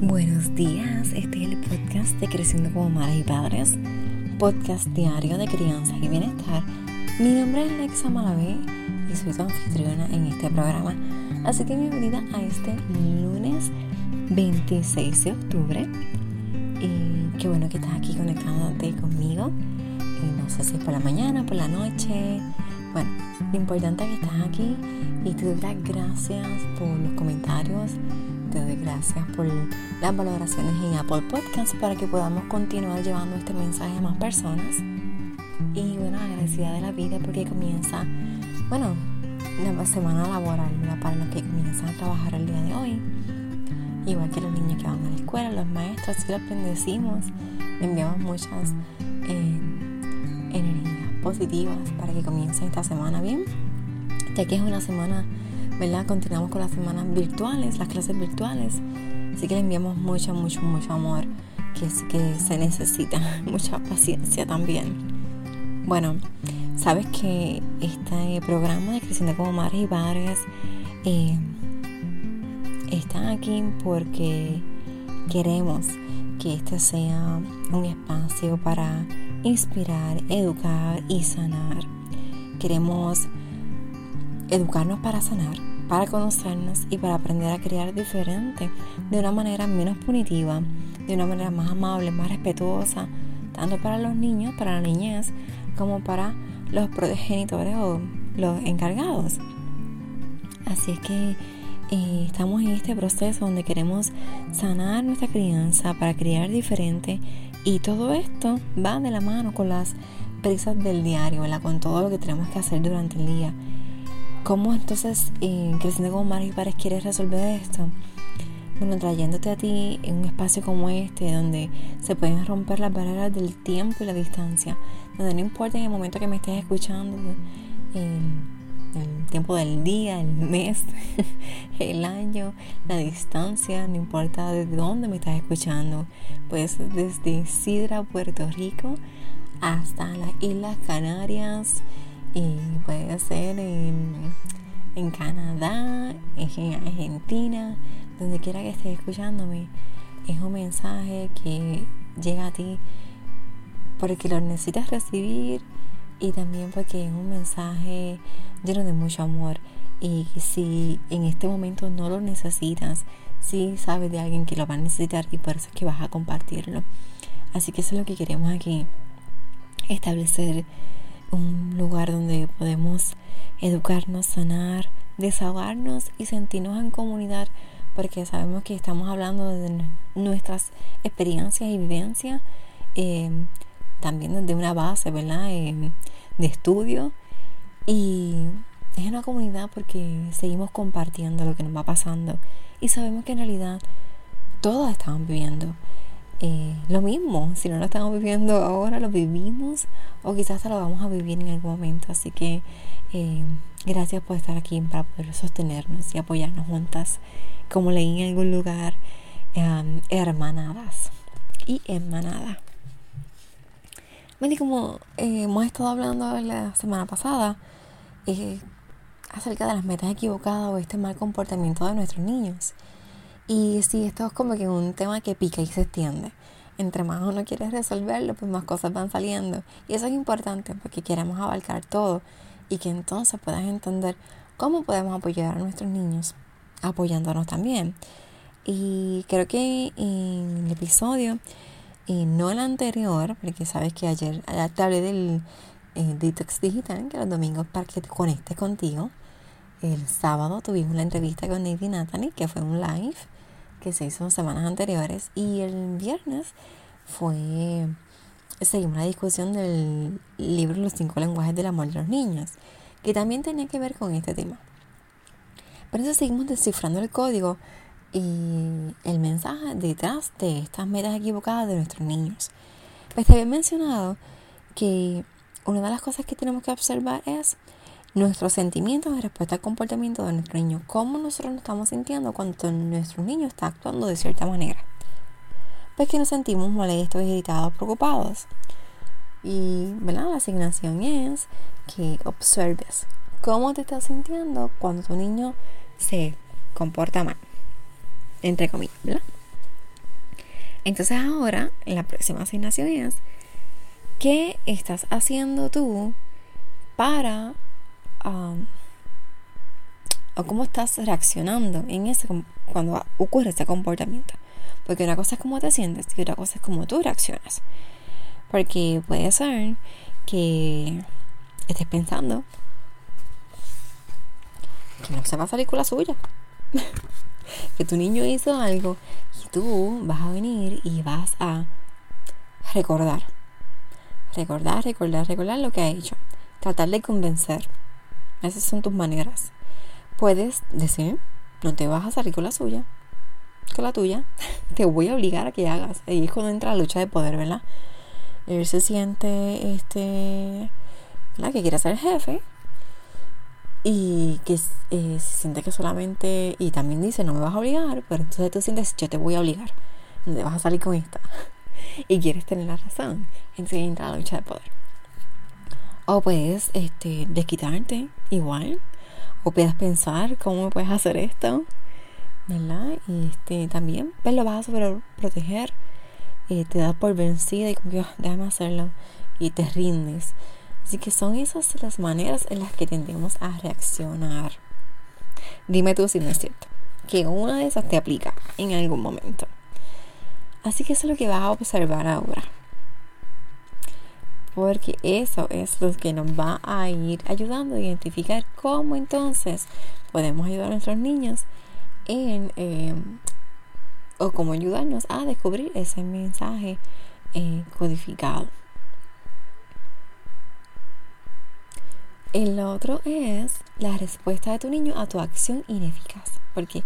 Buenos días, este es el podcast de Creciendo como Madres y Padres, podcast diario de crianza y bienestar. Mi nombre es Alexa Malavé y soy tu anfitriona en este programa, así que bienvenida a este lunes 26 de octubre. Y qué bueno que estás aquí conectándote conmigo. No sé si es por la mañana, por la noche. Bueno, importante es que estás aquí y te doy las gracias por los comentarios te doy gracias por las valoraciones en Apple Podcasts para que podamos continuar llevando este mensaje a más personas. Y bueno, agradecida de la vida porque comienza, bueno, la semana laboral para los que comienzan a trabajar el día de hoy. Igual que los niños que van a la escuela, los maestros, si los bendecimos, enviamos muchas eh, energías positivas para que comience esta semana bien, ya que es una semana ¿verdad? Continuamos con las semanas virtuales, las clases virtuales. Así que le enviamos mucho, mucho, mucho amor que, que se necesita, mucha paciencia también. Bueno, sabes que este programa de Creciendo como Madres y Padres eh, está aquí porque queremos que este sea un espacio para inspirar, educar y sanar. Queremos educarnos para sanar, para conocernos y para aprender a criar diferente, de una manera menos punitiva, de una manera más amable, más respetuosa, tanto para los niños, para la niñez, como para los progenitores o los encargados. Así es que eh, estamos en este proceso donde queremos sanar nuestra crianza para criar diferente y todo esto va de la mano con las prisas del diario, con todo lo que tenemos que hacer durante el día. ¿Cómo entonces, eh, creciendo como madres y padres, quieres resolver esto? Bueno, trayéndote a ti en un espacio como este, donde se pueden romper las barreras del tiempo y la distancia, donde no importa en el momento que me estés escuchando, el tiempo del día, el mes, el año, la distancia, no importa desde dónde me estás escuchando, pues desde Sidra, Puerto Rico, hasta las Islas Canarias, y puede ser en, en Canadá, en Argentina, donde quiera que estés escuchándome. Es un mensaje que llega a ti porque lo necesitas recibir y también porque es un mensaje lleno de mucho amor. Y si en este momento no lo necesitas, si sabes de alguien que lo va a necesitar y por eso es que vas a compartirlo. Así que eso es lo que queremos aquí, establecer un lugar donde podemos educarnos, sanar, desahogarnos y sentirnos en comunidad, porque sabemos que estamos hablando de nuestras experiencias y vivencias, em, también desde una base, ¿verdad? Em, de estudio. Y es una comunidad porque seguimos compartiendo lo que nos va pasando y sabemos que en realidad todos estamos viviendo eh, lo mismo, si no lo estamos viviendo ahora, lo vivimos o quizás lo vamos a vivir en algún momento. Así que eh, gracias por estar aquí para poder sostenernos y apoyarnos juntas, como leí en algún lugar, em, hermanadas y hermanada. Bueno, y como eh, hemos estado hablando la semana pasada acerca de las metas equivocadas o este mal comportamiento de nuestros niños. Y sí, esto es como que un tema que pica y se extiende. Entre más uno quiere resolverlo, pues más cosas van saliendo. Y eso es importante porque queremos abarcar todo y que entonces puedas entender cómo podemos apoyar a nuestros niños, apoyándonos también. Y creo que en el episodio, y no el anterior, porque sabes que ayer, hablé del eh, detox digital, que los domingos para que te conectes contigo. El sábado tuvimos la entrevista con Nate y Natalie, que fue un live que se hizo semanas anteriores y el viernes fue seguimos la discusión del libro Los cinco lenguajes del amor de los niños, que también tenía que ver con este tema. Por eso seguimos descifrando el código y el mensaje detrás de estas metas equivocadas de nuestros niños. Pues te había mencionado que una de las cosas que tenemos que observar es nuestros sentimientos en respuesta al comportamiento de nuestro niño, cómo nosotros nos estamos sintiendo cuando nuestro niño está actuando de cierta manera. Pues que nos sentimos molestos, irritados, preocupados. Y ¿verdad? la asignación es que observes cómo te estás sintiendo cuando tu niño se comporta mal. Entre comillas, ¿verdad? Entonces ahora, la próxima asignación es, ¿qué estás haciendo tú para... Um, o cómo estás reaccionando en ese cuando ocurre ese comportamiento. Porque una cosa es cómo te sientes y otra cosa es cómo tú reaccionas. Porque puede ser que estés pensando que no se va a salir con la suya. que tu niño hizo algo y tú vas a venir y vas a recordar. Recordar, recordar, recordar lo que ha hecho. Tratar de convencer. Esas son tus maneras. Puedes decir, no te vas a salir con la suya, con la tuya. Te voy a obligar a que hagas. Ahí es cuando entra la lucha de poder, ¿verdad? Él se siente, este, ¿verdad? Que quiere ser jefe y que eh, se siente que solamente, y también dice, no me vas a obligar, pero entonces tú sientes, yo te voy a obligar, no te vas a salir con esta. y quieres tener la razón, entonces entra la lucha de poder. O puedes este, desquitarte igual, o puedes pensar cómo puedes hacer esto, ¿verdad? Y este, también, pues lo vas a sobre proteger, eh, te das por vencida y como que, ah, déjame hacerlo, y te rindes. Así que son esas las maneras en las que tendemos a reaccionar. Dime tú si no es cierto, que una de esas te aplica en algún momento. Así que eso es lo que vas a observar ahora. Porque eso es lo que nos va a ir ayudando a identificar cómo entonces podemos ayudar a nuestros niños en, eh, o cómo ayudarnos a descubrir ese mensaje eh, codificado. El otro es la respuesta de tu niño a tu acción ineficaz. Porque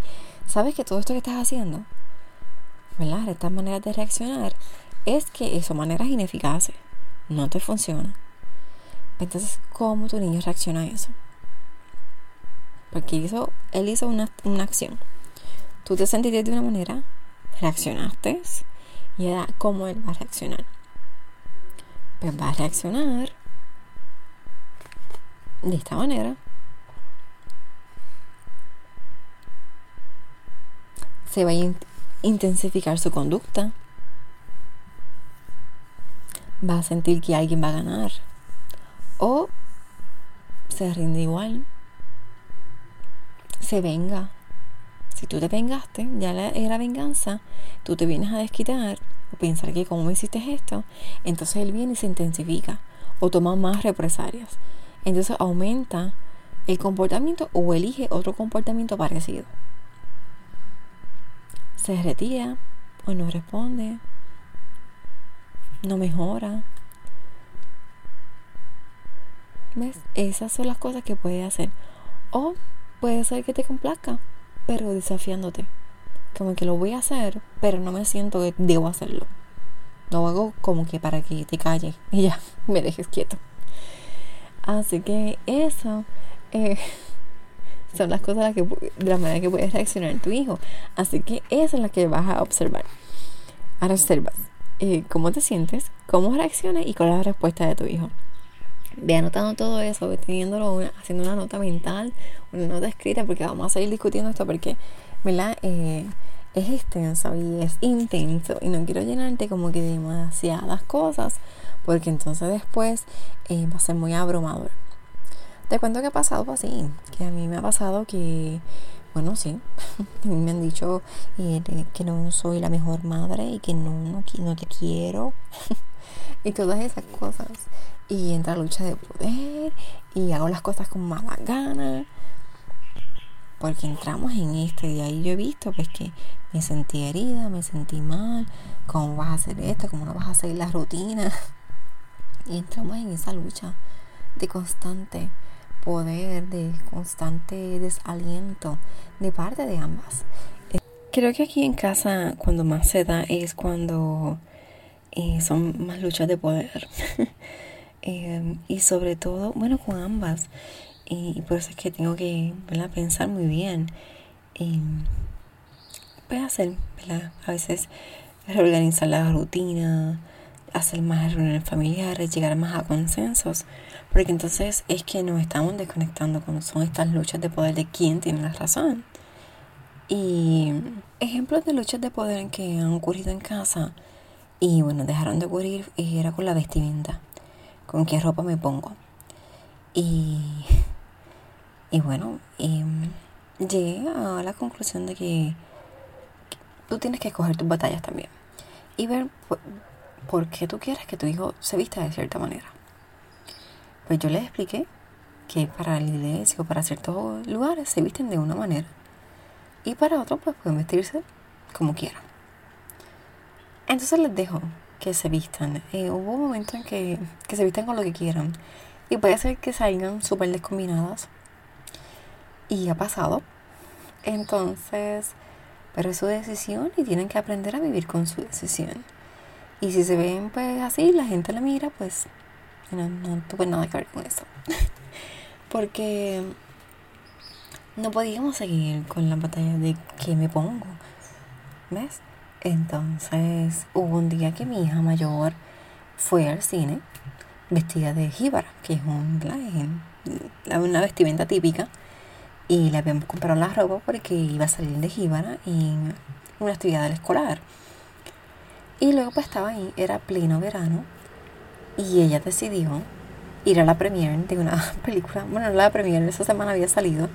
sabes que todo esto que estás haciendo, ¿verdad? Estas maneras de reaccionar, es que son maneras ineficaces. No te funciona. Entonces, ¿cómo tu niño reacciona a eso? Porque hizo, él hizo una, una acción. Tú te sentiste de una manera, reaccionaste y era cómo él va a reaccionar. Pues va a reaccionar de esta manera. Se va a intensificar su conducta. Va a sentir que alguien va a ganar. O se rinde igual. Se venga. Si tú te vengaste, ya era venganza, tú te vienes a desquitar o pensar que como hiciste esto, entonces él viene y se intensifica o toma más represalias entonces aumenta el comportamiento o elige otro comportamiento parecido. Se retira o no responde, no mejora. ¿Ves? Esas son las cosas que puede hacer. O puede ser que te complazca, pero desafiándote. Como que lo voy a hacer, pero no me siento que debo hacerlo. Lo hago como que para que te calles y ya me dejes quieto. Así que eso eh, son las cosas que, de la manera que puedes reaccionar tu hijo. Así que eso es la que vas a observar. Ahora observas eh, cómo te sientes, cómo reaccionas y cuál es la respuesta de tu hijo. Ve anotando todo eso, ve teniéndolo haciendo una nota mental, una nota escrita, porque vamos a seguir discutiendo esto porque, ¿verdad? Eh, es extenso y es intenso y no quiero llenarte como que de demasiadas cosas porque entonces después eh, va a ser muy abrumador. Te cuento que ha pasado así, que a mí me ha pasado que, bueno, sí, me han dicho eh, que no soy la mejor madre y que no, no, no te quiero y todas esas cosas. Y entra lucha de poder y hago las cosas con mala gana porque entramos en esto y ahí yo he visto pues que me sentí herida, me sentí mal, cómo vas a hacer esto, cómo no vas a seguir la rutina. Y entramos en esa lucha de constante poder, de constante desaliento de parte de ambas. Creo que aquí en casa cuando más se da es cuando eh, son más luchas de poder. Eh, y sobre todo, bueno, con ambas. Y, por eso es que tengo que pensar muy bien. Y, pues hacer, A veces reorganizar la rutina, hacer más reuniones familiares, llegar más a consensos, porque entonces es que nos estamos desconectando cuando son estas luchas de poder de quién tiene la razón. Y ejemplos de luchas de poder que han ocurrido en casa y bueno, dejaron de ocurrir y era con la vestimenta, con qué ropa me pongo. Y, y bueno, em, llegué a la conclusión de que tú tienes que escoger tus batallas también y ver por, qué tú quieres que tu hijo se vista de cierta manera. Pues yo les expliqué que para la iglesia o para ciertos lugares se visten de una manera y para otros pues pueden vestirse como quieran. Entonces les dejo que se vistan. Eh, hubo un momento en que, que se vistan con lo que quieran y puede ser que salgan súper descombinadas y ha pasado. Entonces, pero es su decisión y tienen que aprender a vivir con su decisión. Y si se ven pues así, la gente la mira, pues no, no tuve nada que ver con eso. Porque no podíamos seguir con la batalla de qué me pongo. ¿Ves? Entonces hubo un día que mi hija mayor fue al cine vestida de jíbara, que es un, una vestimenta típica y le habíamos comprado la ropa porque iba a salir de Jíbara en una actividad escolar. Y luego pues estaba ahí, era pleno verano, y ella decidió ir a la premiere de una película, bueno, no la premiere, esa semana había salido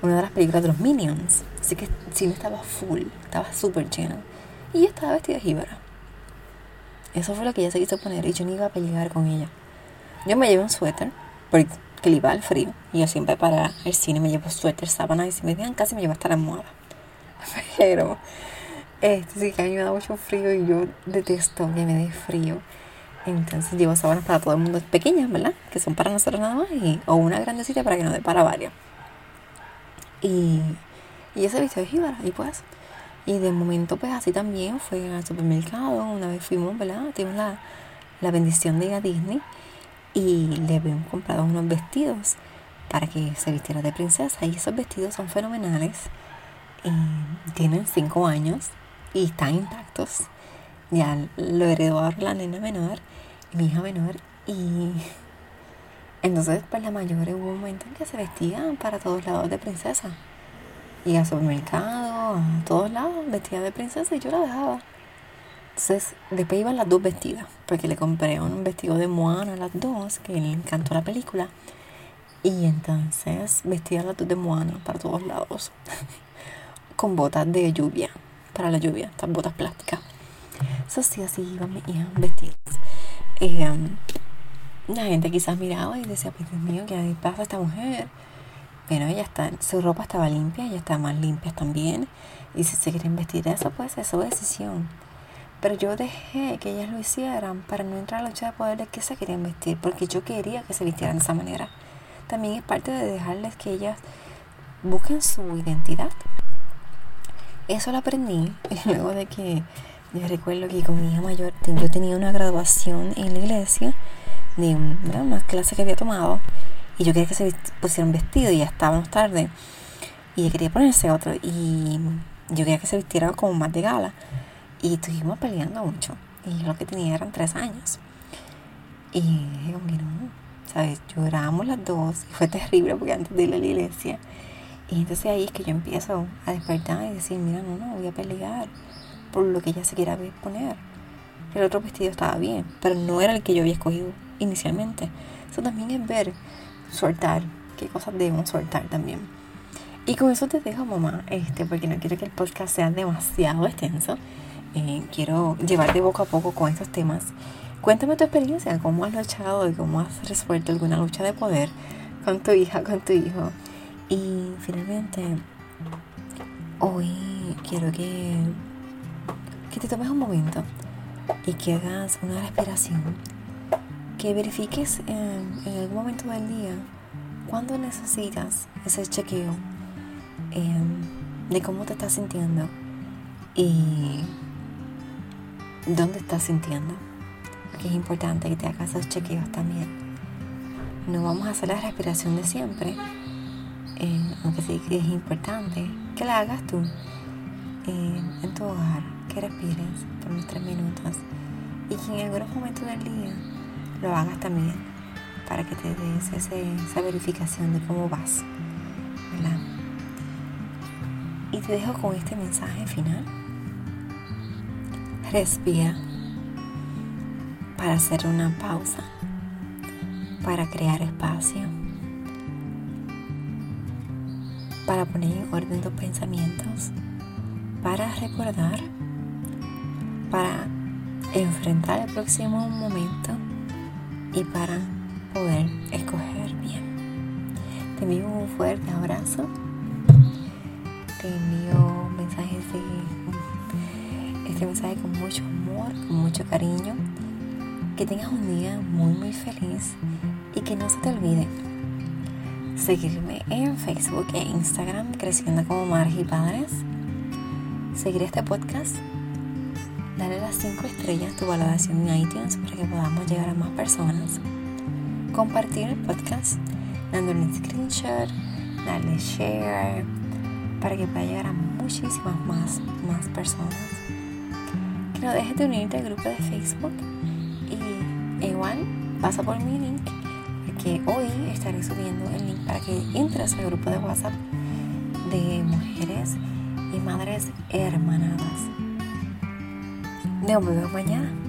una de las películas de los Minions, así que el cine estaba full, estaba súper lleno, y ella estaba vestida de Jíbara. Eso fue lo que ella se quiso poner y yo no iba a pelear con ella. Yo me llevé un suéter, porque que le iba al frío. Y yo siempre para el cine me llevo suéter, sábanas y si me dejan casi me llevo hasta la almohada. Pero este sí que a mí me da mucho frío y yo detesto que me dé frío. Entonces llevo sábanas para todo el mundo pequeñas, ¿verdad? Que son para nosotros nada más. Y, o una grandecita para que no dé para varios. Y, y ese visto de jíbara. Y pues. Y de momento pues así también fue al supermercado. Una vez fuimos, ¿verdad? Tuvimos la, la bendición de ir a Disney y le habíamos comprado unos vestidos para que se vistiera de princesa. Y esos vestidos son fenomenales. Y tienen cinco años y están intactos. Ya lo heredó la nena menor mi hija menor y entonces pues la mayor hubo un momento en que se vestían para todos lados de princesa. Y al supermercado a todos lados vestida de princesa y yo la dejaba entonces, después iban las dos vestidas, porque le compré un vestido de Moana a las dos, que le encantó la película. Y entonces vestía las dos de Moana para todos lados, con botas de lluvia, para la lluvia, estas botas plásticas. Eso sí, así iban mis hijas vestidas. Eh, la gente quizás miraba y decía, pues Dios mío, ¿qué pasa a esta mujer? Pero ella está, su ropa estaba limpia, ella está más limpia también. Y si se quieren vestir eso, pues es decisión. Pero yo dejé que ellas lo hicieran para no entrar a la lucha de poder de que se querían vestir, porque yo quería que se vistieran de esa manera. También es parte de dejarles que ellas busquen su identidad. Eso lo aprendí luego de que yo recuerdo que con mi hija mayor yo tenía una graduación en la iglesia de una clase que había tomado y yo quería que se pusieran vestido y ya estábamos tarde y ella quería ponerse otro y yo quería que se vistiera como más de gala. Y estuvimos peleando mucho. Y lo que tenía eran tres años. Y que no, ¿sabes? Llorábamos las dos. Y fue terrible porque antes de ir a la iglesia. Y entonces ahí es que yo empiezo a despertar y decir, mira, no, no, voy a pelear por lo que ella se quiera poner. El otro vestido estaba bien, pero no era el que yo había escogido inicialmente. Eso también es ver, soltar, qué cosas debemos soltar también. Y con eso te dejo, mamá, este, porque no quiero que el podcast sea demasiado extenso. Eh, quiero llevarte poco a poco con estos temas. Cuéntame tu experiencia, cómo has luchado y cómo has resuelto alguna lucha de poder con tu hija, con tu hijo. Y finalmente, hoy quiero que, que te tomes un momento y que hagas una respiración, que verifiques en, en algún momento del día cuando necesitas ese chequeo em, de cómo te estás sintiendo y dónde estás sintiendo. Porque es importante que te hagas esos chequeos también. No vamos a hacer la respiración de siempre, eh, aunque sí que es importante que la hagas tú eh, en tu hogar, que respires por unos tres minutos y que en algunos momentos del día lo hagas también para que te des esa verificación de cómo vas. Y te dejo con este mensaje final. Respira para hacer una pausa, para crear espacio, para poner en orden tus pensamientos, para recordar, para enfrentar el próximo momento y para poder escoger bien. Te envío un fuerte abrazo. Te envío mensajes de este mensaje con mucho amor, con mucho cariño. Que tengas un día muy muy feliz y que no se te olvide seguirme en Facebook e Instagram Creciendo como y Padres, seguir este podcast, darle las 5 estrellas tu valoración en iTunes para que podamos llegar a más personas, compartir el podcast dándole un screenshot, darle share para que pueda llegar a muchísimas más, más personas. No dejes de unirte al grupo de Facebook igual pasa por mi link porque hoy estaré subiendo el link para que entres al grupo de WhatsApp de mujeres y madres hermanadas. Nos vemos mañana.